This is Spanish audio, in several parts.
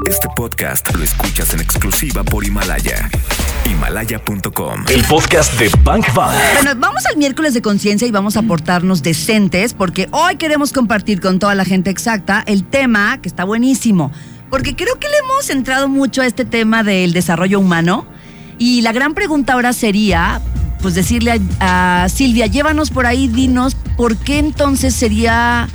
Este podcast lo escuchas en exclusiva por Himalaya. Himalaya.com. El podcast de Bank Bank. Bueno, vamos al miércoles de conciencia y vamos a portarnos decentes porque hoy queremos compartir con toda la gente exacta el tema que está buenísimo. Porque creo que le hemos entrado mucho a este tema del desarrollo humano. Y la gran pregunta ahora sería, pues decirle a, a Silvia, llévanos por ahí, dinos, ¿por qué entonces sería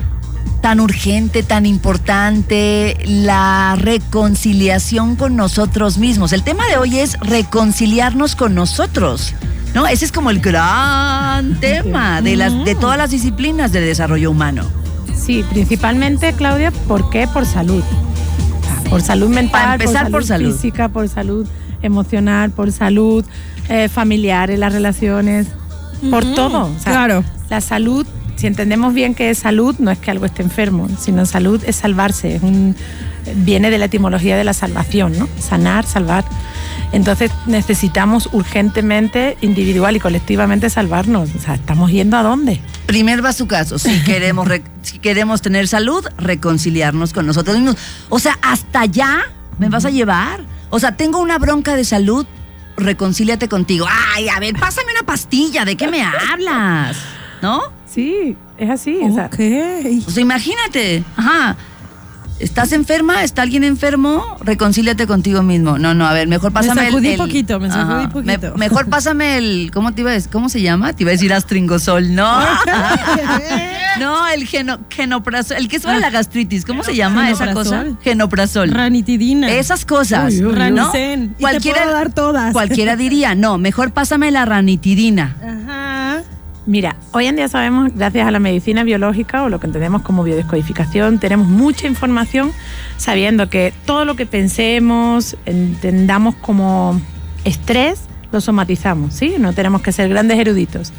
tan urgente, tan importante la reconciliación con nosotros mismos. El tema de hoy es reconciliarnos con nosotros. ¿No? Ese es como el gran tema de, las, de todas las disciplinas de desarrollo humano. Sí, principalmente, Claudia, ¿por qué? Por salud. Por salud mental, Para empezar, por salud. física, por salud emocional, por salud eh, familiar, en las relaciones, por todo. O sea, Claro. La salud, si entendemos bien que es salud, no es que algo esté enfermo, sino salud es salvarse, es un- viene de la etimología de la salvación, ¿no? Sanar, salvar. Entonces necesitamos urgentemente, individual y colectivamente salvarnos. O sea, ¿estamos yendo a dónde? Primer va su caso. Si queremos, re- si queremos tener salud, reconciliarnos con nosotros mismos. O sea, hasta allá me vas a llevar. O sea, tengo una bronca de salud, reconcíliate contigo. Ay, a ver, pásame una pastilla. ¿De qué me hablas? ¿No? Sí, es así. Ok. O sea, imagínate. Ajá. ¿Estás enferma? ¿Está alguien enfermo? Reconcíliate contigo mismo. No, no, a ver, mejor pásame el- sacudí el... poquito, me sacudí Ajá. poquito. Me- mejor pásame el... ¿Cómo te iba a decir? ¿Cómo se llama? Te iba a decir astringosol. No. no, el geno, genoprazol. El que es para la gastritis. ¿Cómo se llama esa cosa? Genoprazol. Ranitidina. Esas cosas. Uy, uy. ¿no? Ranicen. Y te Cualquiera, puedo dar todas. cualquiera diría, no, mejor pásame la ranitidina. Ajá. Mira, hoy en día sabemos, gracias a la medicina biológica o lo que entendemos como biodescodificación, tenemos mucha información sabiendo que todo lo que pensemos, entendamos como estrés, lo somatizamos, ¿sí? No tenemos que ser grandes eruditos.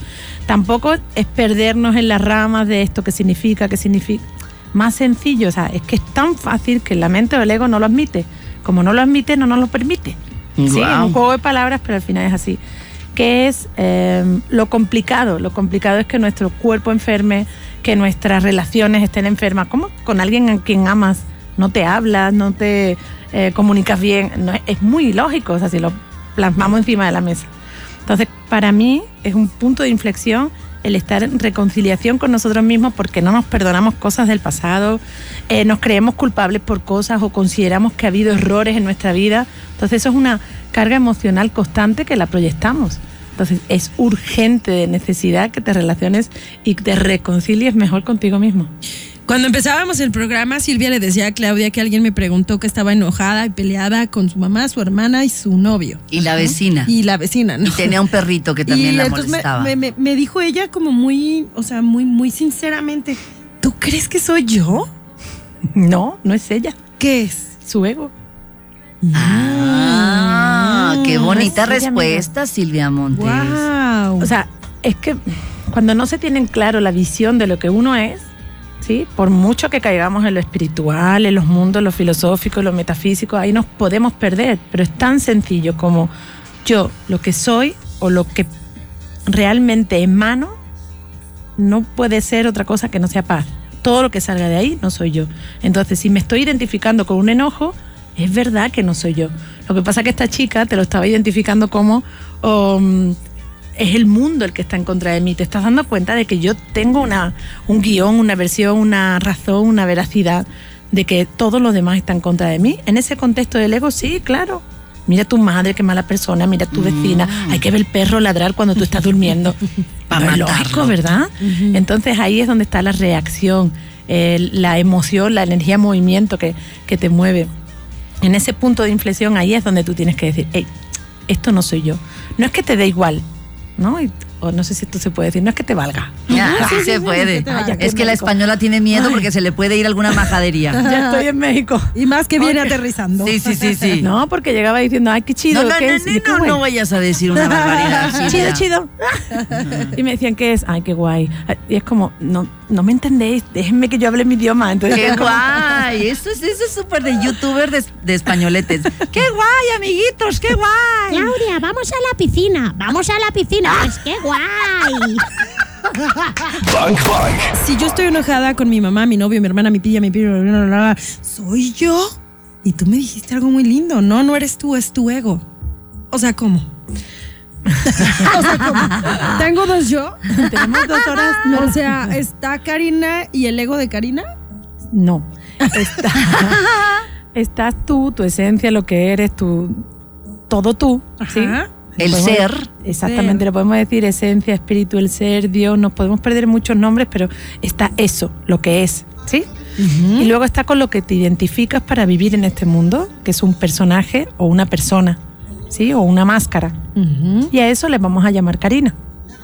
Tampoco es perdernos en las ramas de esto que significa, que significa. Más sencillo, o sea, es que es tan fácil que la mente o el ego no lo admite. Como no lo admite, no nos lo permite. Sí, es un juego de palabras, pero al final es así. ¿Qué es eh, lo complicado? Lo complicado es que nuestro cuerpo enferme, que nuestras relaciones estén enfermas. ¿Cómo? Con alguien a quien amas, no te hablas, no te eh, comunicas bien. No, es muy lógico, o sea, si lo plasmamos encima de la mesa. Entonces, para mí es un punto de inflexión el estar en reconciliación con nosotros mismos porque no nos perdonamos cosas del pasado, eh, nos creemos culpables por cosas o consideramos que ha habido errores en nuestra vida. Entonces, eso es una carga emocional constante que la proyectamos. Entonces, es urgente, de necesidad que te relaciones y te reconcilies mejor contigo mismo. Cuando empezábamos el programa, Silvia le decía a Claudia que alguien me preguntó que estaba enojada y peleada con su mamá, su hermana y su novio. Y la vecina. Y la vecina, ¿no? Tenía un perrito que también y la molestaba. me, me- me dijo ella como muy, o sea, muy, muy sinceramente, ¿tú crees que soy yo? No, no es ella, ¿Qué es? su ego. Ah, qué Mm, bonita ella, respuesta, Silvia Montes. Wow. O sea, es que cuando no se tienen claro la visión de lo que uno es, ¿sí? Por mucho que caigamos en lo espiritual, en los mundos, lo filosófico, lo metafísico, ahí nos podemos perder. Pero es tan sencillo como yo, lo que soy o lo que realmente emano, no puede ser otra cosa que no sea paz. Todo lo que salga de ahí no soy yo. Entonces, si me estoy identificando con un enojo, es verdad que no soy yo. Lo que pasa es que esta chica te lo estaba identificando como um, es el mundo el que está en contra de mí. Te estás dando cuenta de que yo tengo una, un guion, una versión, una razón, una veracidad de que todos los demás están en contra de mí. En ese contexto del ego, sí, claro. Mira tu madre, qué mala persona, mira tu vecina. Hay que ver el perro ladrar cuando tú estás durmiendo. Pa' No es lógico, ¿verdad? Entonces ahí es donde está la reacción, la emoción, la energía en movimiento que, que te mueve. En ese punto de inflexión ahí es donde tú tienes que decir, hey, esto no soy yo. No es que te dé igual, ¿no? O no sé si esto se puede decir, no es que te valga. Ya, Sí, se sí, puede. es que la española tiene miedo porque se le puede ir alguna majadería. Ya estoy en México. y más que viene aterrizando. Sí, sí, sí, sí. No, porque llegaba diciendo, ay, qué chido. No, no, ¿qué no, es? no, Y yo, "Qué no, guay". no vayas a decir una barbaridad. Chido, chido. y me decían, ¿qué es? Ay, qué guay. Y es como, no, no me entendéis, déjenme que yo hable mi idioma. Entonces, Qué guay. Eso es eso es súper de youtuber de, de españoletes. Qué guay, amiguitos, qué guay. Claudia, vamos a la piscina, vamos a la piscina. Pues qué guay. Bank Bank. Si yo estoy enojada con mi mamá, mi novio, mi hermana, mi tía, mi bla, ¿soy yo? Y tú me dijiste algo muy lindo. No, no eres tú, es tu ego. O sea, ¿cómo? o sea, ¿cómo? ¿Tengo dos yo? Tenemos dos horas. O sea, ¿está Karina y el ego de Karina? No. Está- estás tú, tu esencia, lo que eres, tu, todo tú. ¿sí? El Podemos- ser. Exactamente, Ser. lo podemos decir esencia, espíritu, el ser, Dios. Nos podemos perder muchos nombres, pero está eso, lo que es. ¿sí? Y luego está con lo que te identificas para vivir en este mundo, que es un personaje o una persona, ¿sí? O una máscara. Y a eso le vamos a llamar Karina.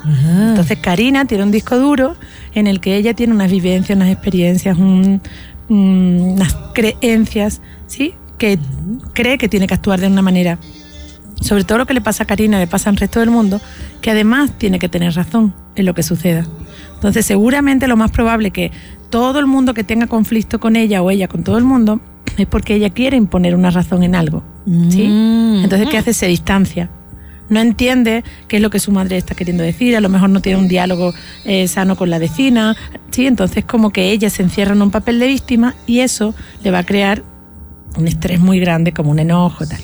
Entonces Karina tiene un disco duro en el que ella tiene unas vivencias, unas experiencias, un- unas creencias, ¿sí? Que cree que tiene que actuar de una manera. Sobre todo lo que le pasa a Karina, le pasa al resto del mundo, que además tiene que tener razón en lo que suceda. Entonces seguramente lo más probable que todo el mundo que tenga conflicto con ella o ella con todo el mundo es porque ella quiere imponer una razón en algo. ¿sí? Entonces, ¿qué hace? Se distancia. No entiende qué es lo que su madre está queriendo decir, a lo mejor no tiene un diálogo eh, sano con la vecina, ¿sí? Entonces como que ella se encierra en un papel de víctima y eso le va a crear un estrés muy grande, como un enojo, tal.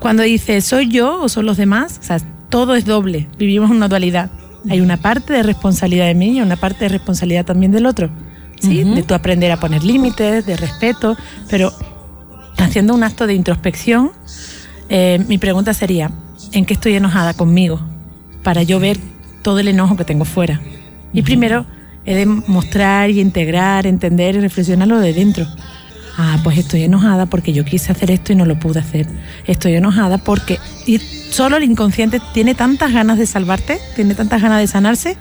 Cuando dice soy yo o son los demás, o sea, todo es doble, vivimos una dualidad. Hay una parte de responsabilidad de mí y una parte de responsabilidad también del otro. ¿sí? De tú aprender a poner límites, de respeto, pero haciendo un acto de introspección, eh, mi pregunta sería, ¿en qué estoy enojada conmigo? Para yo ver todo el enojo que tengo fuera. Y primero he de mostrar y integrar, entender y reflexionarlo de dentro. Ah, pues estoy enojada porque yo quise hacer esto y no lo pude hacer. Estoy enojada porque... Solo el inconsciente tiene tantas ganas de salvarte, tiene tantas ganas de sanarse,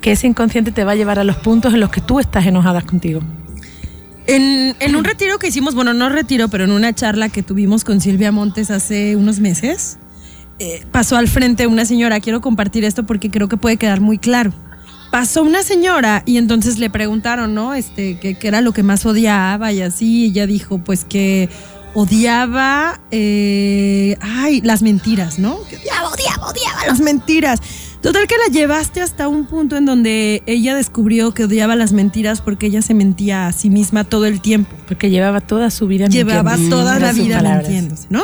que ese inconsciente te va a llevar a los puntos en los que tú estás enojada contigo. En, en un retiro que hicimos, bueno, no retiro, pero en una charla que tuvimos con Silvia Montes hace unos meses, eh, pasó al frente una señora, quiero compartir esto porque creo que puede quedar muy claro. Pasó una señora y entonces le preguntaron, ¿no? Este, que, que era lo que más odiaba y así, y ella dijo, pues que odiaba, eh, ay, las mentiras, ¿no? Que odiaba, odiaba, odiaba las mentiras. Total que la llevaste hasta un punto en donde ella descubrió que odiaba las mentiras porque ella se mentía a sí misma todo el tiempo. Porque llevaba toda su vida Llevaba mintiendo. toda la vida mintiéndose, ¿no?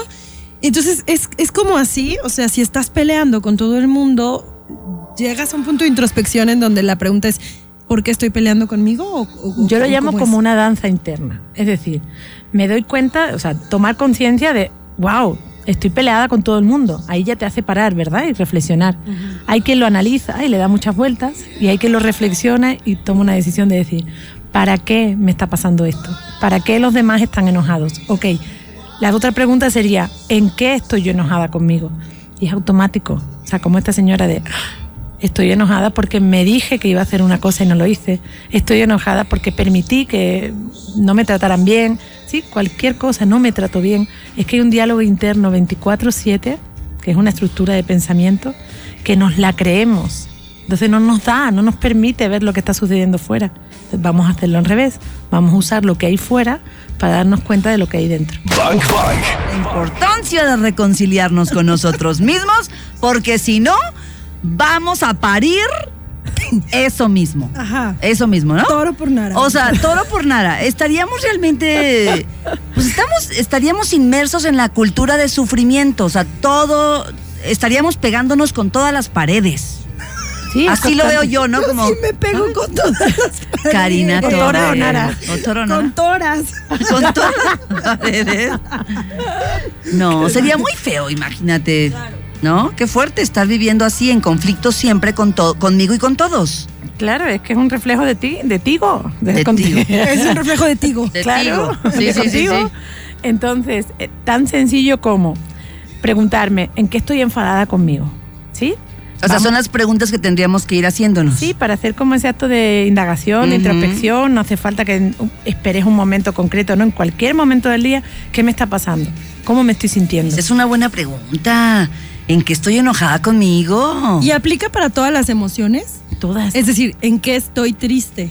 Entonces es, es como así, o sea, si estás peleando con todo el mundo, llegas a un punto de introspección en donde la pregunta es, ¿por qué estoy peleando conmigo? O- o- Yo lo llamo como una danza interna. Es decir, me doy cuenta, o sea, tomar conciencia de, wow, estoy peleada con todo el mundo. Ahí ya te hace parar, ¿verdad? Y reflexionar. Hay quien lo analiza y le da muchas vueltas, y hay quien lo reflexiona y toma una decisión de decir, ¿para qué me está pasando esto? ¿Para qué los demás están enojados? Ok, la otra pregunta sería, ¿en qué estoy yo enojada conmigo? Y es automático. O sea, como esta señora de, Estoy enojada porque me dije que iba a hacer una cosa y no lo hice. Estoy enojada porque permití que no me trataran bien. Sí, cualquier cosa, no me trato bien. Es que hay un diálogo interno 24/7, que es una estructura de pensamiento, que nos la creemos. Entonces no nos da, no nos permite ver lo que está sucediendo fuera. Entonces vamos a hacerlo al revés. Vamos a usar lo que hay fuera para darnos cuenta de lo que hay dentro. Bang Bang. La importancia de reconciliarnos con nosotros mismos, porque si no, vamos a parir eso mismo. Ajá. Eso mismo, ¿no? Toro por nada. O sea, toro por nada. Estaríamos realmente. Pues estamos, estaríamos inmersos en la cultura de sufrimiento. O sea, todo. Estaríamos pegándonos con todas las paredes. Sí, Así lo veo yo, ¿no? Como. sí me pego con todas las Karina paredes. Torre. Toro o nara. O toro o nara. Con toras. Con todas las paredes. No, sería muy feo, imagínate. ¿No? Qué fuerte estar viviendo así en conflicto siempre con conmigo y con todos. Claro, es que es un reflejo de ti, de Tigo. De. Tigo. Es un reflejo de Tigo. De claro, Tigo. Sí, de sí, sí, contigo. sí. Entonces, eh, tan sencillo como preguntarme en qué estoy enfadada conmigo. ¿Sí? O sea, son las preguntas que tendríamos que ir haciéndonos. Sí, para hacer como ese acto de indagación, de Ujú. introspección, no hace falta que uh, esperes un momento concreto, ¿no? En cualquier momento del día, ¿qué me está pasando? ¿Cómo me estoy sintiendo? Es una buena pregunta. ¿En qué estoy enojada conmigo? Y aplica para todas las emociones. Todas. Es decir, ¿en qué estoy triste?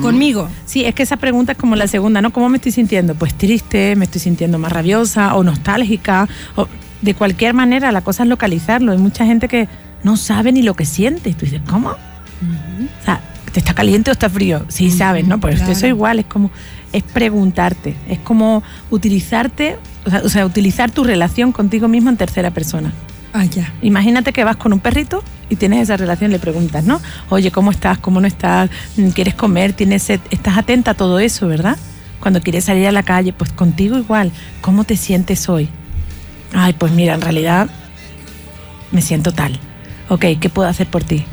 Conmigo. Sí, es que esa pregunta es como la segunda, ¿no? ¿Cómo me estoy sintiendo? Pues triste, me estoy sintiendo más rabiosa o nostálgica. O de cualquier manera, la cosa es localizarlo. Hay mucha gente que no sabe ni lo que siente. Tú dices, ¿cómo? O sea, ¿te está caliente o está frío? Sí, sabes, ¿no? Pues claro. eso igual, es como es preguntarte, es como utilizarte, o sea, o sea, utilizar tu relación contigo mismo en tercera persona. Ah, ya. Imagínate que vas con un perrito y tienes esa relación, le preguntas, ¿no? Oye, ¿cómo estás? ¿Cómo no estás? Mm, ¿Quieres comer? ¿Tienes sed? Estás atenta a todo eso, ¿verdad? Cuando quieres salir a la calle, pues contigo igual. ¿Cómo te sientes hoy? Ay, pues mira, en realidad me siento tal. Ok, ¿qué puedo hacer por ti?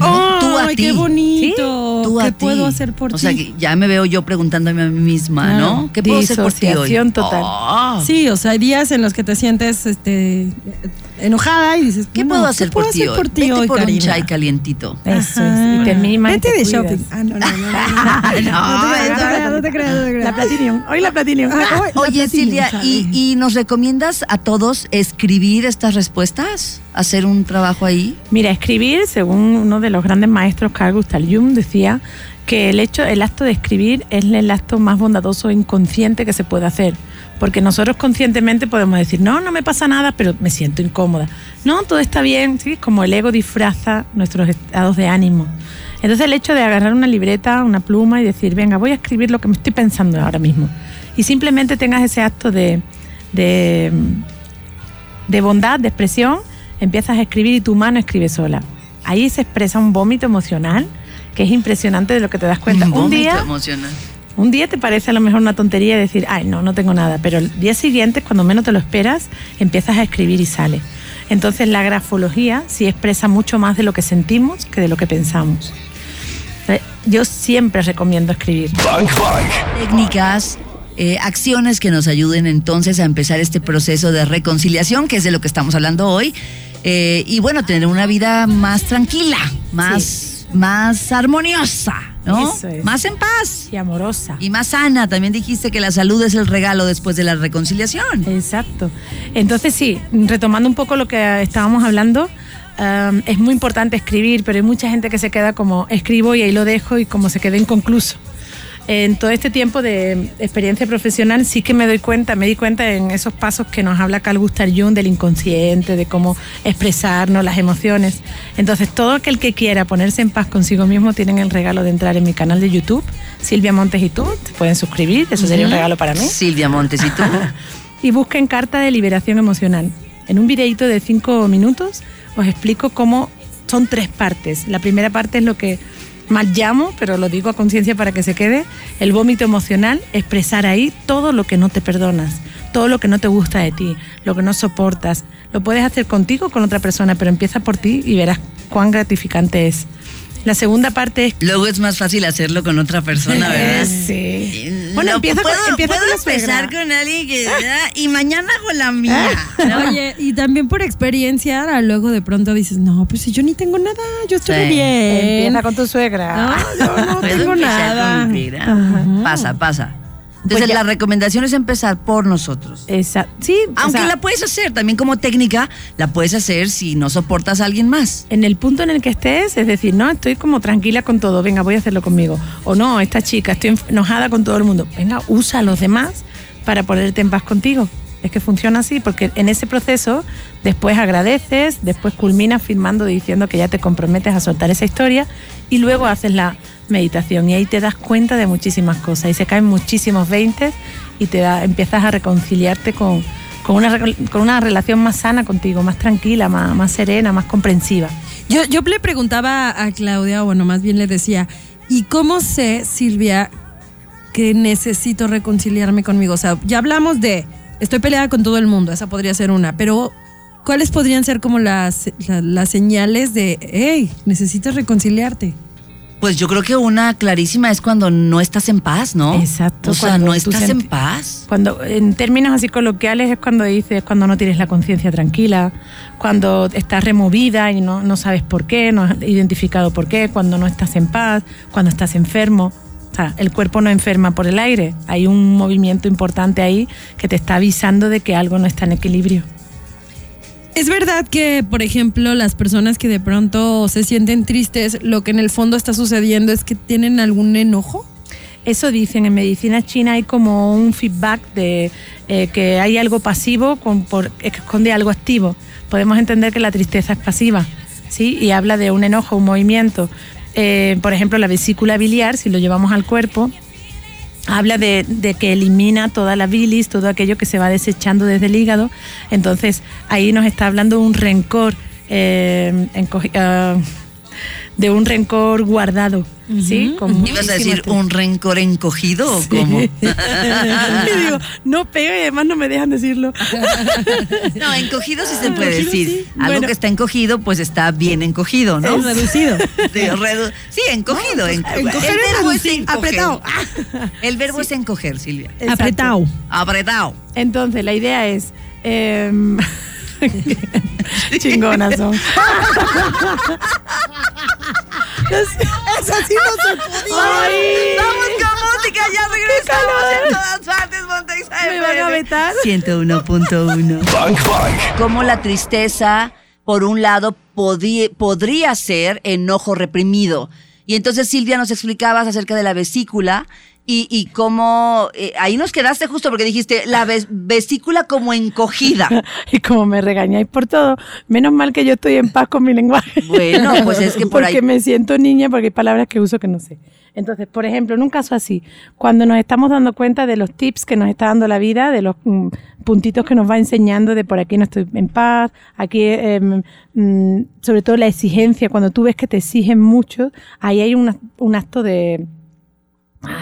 No, a Ay, ti. qué bonito. Tú a ¿Qué ti. puedo hacer por o ti? sea, que ya me veo yo preguntándome a mí misma, Claro. ¿no? ¿Qué puedo hacer por ti hoy? Total. Oh, Sí, o sea, hay días en los que te sientes este, enojada y dices, ¿Qué bueno, puedo hacer por ti hacer hoy? por ti Vete hoy, por un chai calientito. Eso es. Y te Vete te de cuidas. shopping. Ah, no, no, no. no, no. No, No te creas, no te creas, no te creas. La Platinum. Hoy la Platinum. Oye, Silvia, ¿y, y nos recomiendas a todos escribir estas respuestas? ¿Hacer un trabajo ahí? Mira, escribir, según uno de los grandes maestros, Carl Gustav Jung, decía que el hecho, el acto de escribir es el acto más bondadoso e inconsciente que se puede hacer. Porque nosotros conscientemente podemos decir, no, no me pasa nada, pero me siento incómoda. No, todo está bien, ¿sí? Como el ego disfraza nuestros estados de ánimo. Entonces el hecho de agarrar una libreta, una pluma y decir, venga, voy a escribir lo que me estoy pensando ahora mismo. Y simplemente tengas ese acto de, de, de bondad, de expresión, empiezas a escribir y tu mano escribe sola. Ahí se expresa un vómito emocional que es impresionante de lo que te das cuenta. Un, vómito día, emocional. Un día te parece a lo mejor una tontería decir, ay, no, no tengo nada, pero el día siguiente, cuando menos te lo esperas, empiezas a escribir y sale. Entonces la grafología sí expresa mucho más de lo que sentimos que de lo que pensamos. Eh, Yo siempre recomiendo escribir. Bank Bank. Técnicas, eh, acciones que nos ayuden entonces a empezar este proceso de reconciliación, que es de lo que estamos hablando hoy. Eh, y bueno, tener una vida más tranquila, más, más armoniosa, ¿no? Eso es. Más en paz Y amorosa. y más sana. También dijiste que la salud es el regalo después de la reconciliación. Exacto. Entonces sí, retomando un poco lo que estábamos hablando, um, es muy importante escribir, pero hay mucha gente que se queda como escribo y ahí lo dejo y como se queda inconcluso. En todo este tiempo de experiencia profesional sí que me doy cuenta, me di cuenta en esos pasos que nos habla Carl Gustav Jung del inconsciente, de cómo expresarnos las emociones. Entonces todo aquel que quiera ponerse en paz consigo mismo tienen el regalo de entrar en mi canal de YouTube, Silvia Montes y tú, te pueden suscribir, eso sería un regalo para mí Silvia Montes, ¿y tú? y busquen carta de liberación emocional. En un videito de cinco minutos os explico cómo son tres partes. La primera parte es lo que más llamo, pero lo digo a conciencia para que se quede, el vómito emocional, expresar ahí todo lo que no te perdonas, todo lo que no te gusta de ti, lo que no soportas. Lo puedes hacer contigo o con otra persona, pero empieza por ti y verás cuán gratificante es. La segunda parte es Luego es más fácil hacerlo con otra persona, ¿verdad? Sí. Bueno, No, empieza con, puedo, empieza puedo con la empezar con alguien que ah, y mañana hago la mía. ¿no? Oye, y también por experiencia, ahora luego de pronto dices, no, pues si yo ni tengo nada, yo estoy Sí. bien. Empieza con tu suegra. No, yo no tengo nada. con. Pasa, pasa. Entonces Pues la recomendación es empezar por nosotros. Esa- sí, o Aunque sea, la puedes hacer, también como técnica, la puedes hacer si no soportas a alguien más. en el punto en el que estés, es decir, no, estoy como tranquila con todo, venga, voy a hacerlo conmigo. O no, esta chica, estoy enojada con todo el mundo. Venga, usa a los demás para ponerte en paz contigo. Es que funciona así, porque en ese proceso después agradeces, después culminas firmando diciendo que ya te comprometes a soltar esa historia y luego haces la meditación y ahí te das cuenta de muchísimas cosas y se caen muchísimos veintes y te da, empiezas a reconciliarte con, con, una, con una relación más sana contigo, más tranquila, más, más serena, más comprensiva. Yo, yo le preguntaba a Claudia, o bueno, más bien le decía, ¿y cómo sé, Silvia, que necesito reconciliarme conmigo? O sea, ya hablamos de, estoy peleada con todo el mundo, esa podría ser una, pero ¿cuáles podrían ser como las, la- las señales de, hey, necesitas reconciliarte? Pues yo creo que una clarísima es cuando no estás en paz, ¿no? Exacto, O sea, no estás en paz. Cuando, en términos así coloquiales, es cuando dices, cuando no tienes la conciencia tranquila, cuando estás removida y no, no sabes por qué, no has identificado por qué, cuando no estás en paz, cuando estás enfermo. Sea, el cuerpo no enferma por el aire. Hay un movimiento importante ahí que te está avisando de que algo no está en equilibrio. Es verdad que, por ejemplo, las personas que de pronto se sienten tristes, lo que en el fondo está sucediendo es que tienen algún enojo. Eso dicen, en medicina china hay como un feedback de eh, que hay algo pasivo con, por, que esconde algo activo. Podemos entender que la tristeza es pasiva, ¿sí? Y habla de un enojo, un movimiento. Eh, por ejemplo, la vesícula biliar, si lo llevamos al cuerpo, habla de, que elimina toda la bilis, todo aquello que se va desechando desde el hígado. Entonces ahí nos está hablando un rencor, eh, encogi- ah, de un rencor guardado, ¿sí? Con ¿Ibas a decir tristeza. un rencor encogido o cómo? y digo, no pega y además no me dejan decirlo. No, encogido sí se puede Encogido, decir. sí. Algo Bueno. que está encogido, pues está bien encogido, ¿no? Es reducido. Sí, redu- sí, encogido. enco- encoger el es verbo es encoger. apretado. El verbo es encoger, Silvia. Exacto. Apretado. Apretado. Entonces, la idea es. em, chingonas son. Eso sí no se podía. Vamos con música, ya regresamos en todas partes, Montex ¿Me van a vetar? 101.1. Bank Bank. Cómo la tristeza, por un lado, podría ser enojo reprimido. Y entonces Silvia nos explicabas acerca de la vesícula y, y cómo eh, ahí nos quedaste justo porque dijiste la ves- vesícula como encogida. Y como me regañáis por todo, menos mal que yo estoy en paz con mi lenguaje. Bueno, pues es que por porque ahí- me siento niña, porque hay palabras que uso que no sé. Entonces, por ejemplo, en un caso así, cuando nos estamos dando cuenta de los tips que nos está dando la vida, de los mm, puntitos que nos va enseñando de por aquí no estoy en paz, aquí, mm, sobre todo la exigencia, cuando tú ves que te exigen mucho, ahí hay un, un acto de,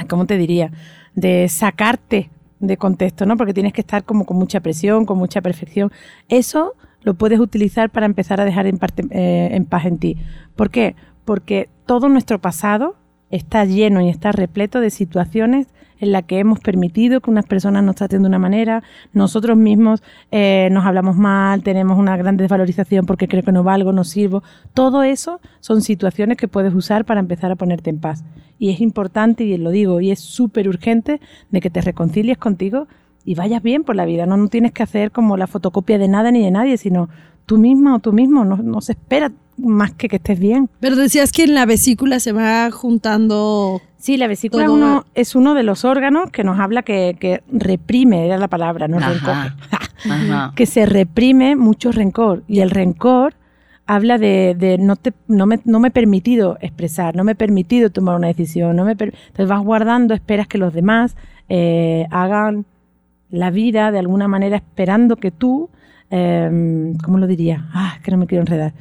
¿cómo te diría? De sacarte de contexto, ¿no? Porque tienes que estar como con mucha presión, con mucha perfección. Eso lo puedes utilizar para empezar a dejar en, parte- eh, en paz en ti. ¿Por qué? Porque todo nuestro pasado está lleno y está repleto de situaciones en las que hemos permitido que unas personas nos traten de una manera, nosotros mismos eh, nos hablamos mal, tenemos una gran desvalorización porque creo que no valgo, no sirvo. Todo eso son situaciones que puedes usar para empezar a ponerte en paz. Y es importante, y lo digo, y es súper urgente de que te reconcilies contigo y vayas bien por la vida. No, no tienes que hacer como la fotocopia de nada ni de nadie, sino tú misma o tú mismo. No, no se espera más que que estés bien. Pero decías que en la vesícula se va juntando. Sí, la vesícula es uno, es uno de los órganos que nos habla que, que reprime, era la palabra, no Ajá. Ajá. que se reprime mucho rencor. Y el rencor habla de, de no, te, no, me, no me he permitido expresar, no me he permitido tomar una decisión. No me per- Entonces vas guardando, esperas que los demás eh, hagan la vida de alguna manera esperando que tú, eh, ¿cómo lo diría? Ah, es que no me quiero enredar.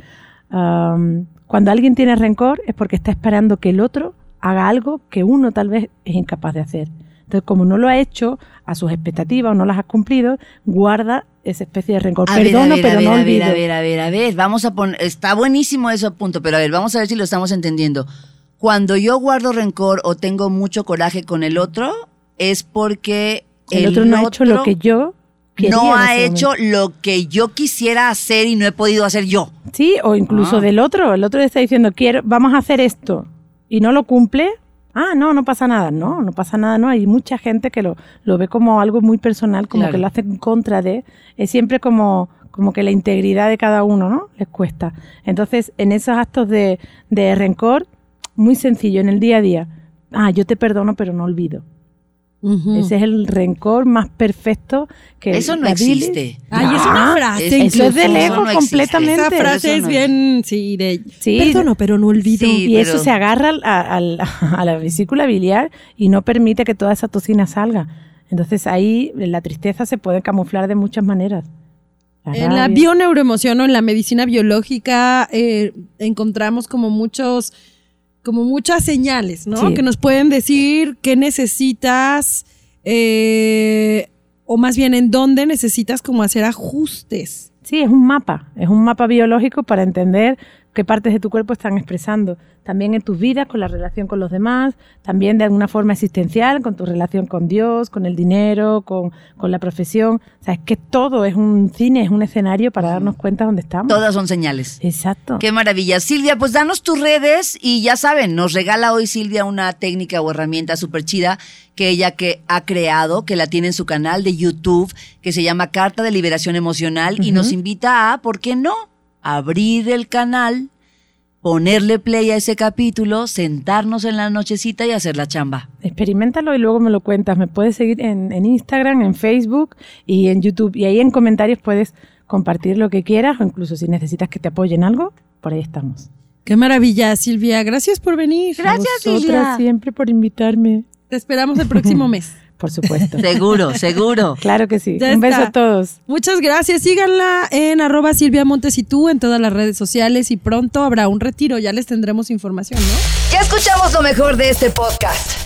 Cuando alguien tiene rencor es porque está esperando que el otro haga algo que uno tal vez es incapaz de hacer. Entonces, como no lo ha hecho a sus expectativas o no las has cumplido, guarda esa especie de rencor. A Perdono, ver, pero a ver, no a ver, olvido. a ver, a ver, a ver, vamos a poner, está buenísimo eso punto, pero a ver, vamos a ver si lo estamos entendiendo. Cuando yo guardo rencor o tengo mucho coraje con el otro, es porque el, otro no ha hecho lo que yo quería. no ha hecho momento. lo que yo quisiera hacer y no he podido hacer yo. Sí, o incluso Ah. del otro. El otro le está diciendo, quiero, vamos a hacer esto. Y no lo cumple. Ah, no, no pasa nada. No, no pasa nada. No, hay mucha gente que lo, lo ve como algo muy personal, como Claro. que lo hace en contra de. Es siempre como, como que la integridad de cada uno, ¿no? Les cuesta. Entonces, en esos actos de, de rencor, muy sencillo, en el día a día. Ah, yo te perdono, pero no olvido. Ese es el rencor más perfecto que Eso no bilis- existe. Ay, es una frase. Eso Eso es del Incluso ego no completamente. Esa frase eso es no bien, sí, de Sí. perdono, pero no olvido. Sí. y eso se agarra al- a, a la vesícula biliar y no permite que toda esa toxina salga. Entonces ahí la tristeza se puede camuflar de muchas maneras. En la bioneuroemoción o en la medicina biológica eh, encontramos como muchos, como muchas señales, ¿no? Sí. Que nos pueden decir qué necesitas, eh, o más bien en dónde necesitas como hacer ajustes. Sí, es un mapa, es un mapa biológico para entender qué partes de tu cuerpo están expresando. También en tus vidas, con la relación con los demás, también de alguna forma existencial, con tu relación con Dios, con el dinero, con, con la profesión. O sea, es que todo es un cine, es un escenario para darnos cuenta dónde estamos. Todas son señales. Exacto. Qué maravilla. Silvia, pues danos tus redes y ya saben, nos regala hoy Silvia una técnica o herramienta súper chida que ella que ha creado, que la tiene en su canal de YouTube, que se llama Carta de Liberación Emocional y nos invita a, ¿por qué no? Abrir el canal, ponerle play a ese capítulo, sentarnos en la nochecita y hacer la chamba. Experimentalo y luego me lo cuentas. Me puedes seguir en, en Instagram, en Facebook y en YouTube. Y ahí en comentarios puedes compartir lo que quieras o incluso si necesitas que te apoyen algo, por ahí estamos. Qué maravilla, Silvia. Gracias por venir. Gracias, A vosotras Silvia. siempre por invitarme. Te esperamos el próximo mes. Por supuesto. Seguro, seguro. Claro que sí. Ya Un beso a todos. Muchas gracias. Síganla en arroba Silvia Montes y tú en todas las redes sociales y pronto habrá un retiro. Ya les tendremos información, ¿no? Ya escuchamos lo mejor de este podcast.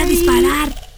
a disparar.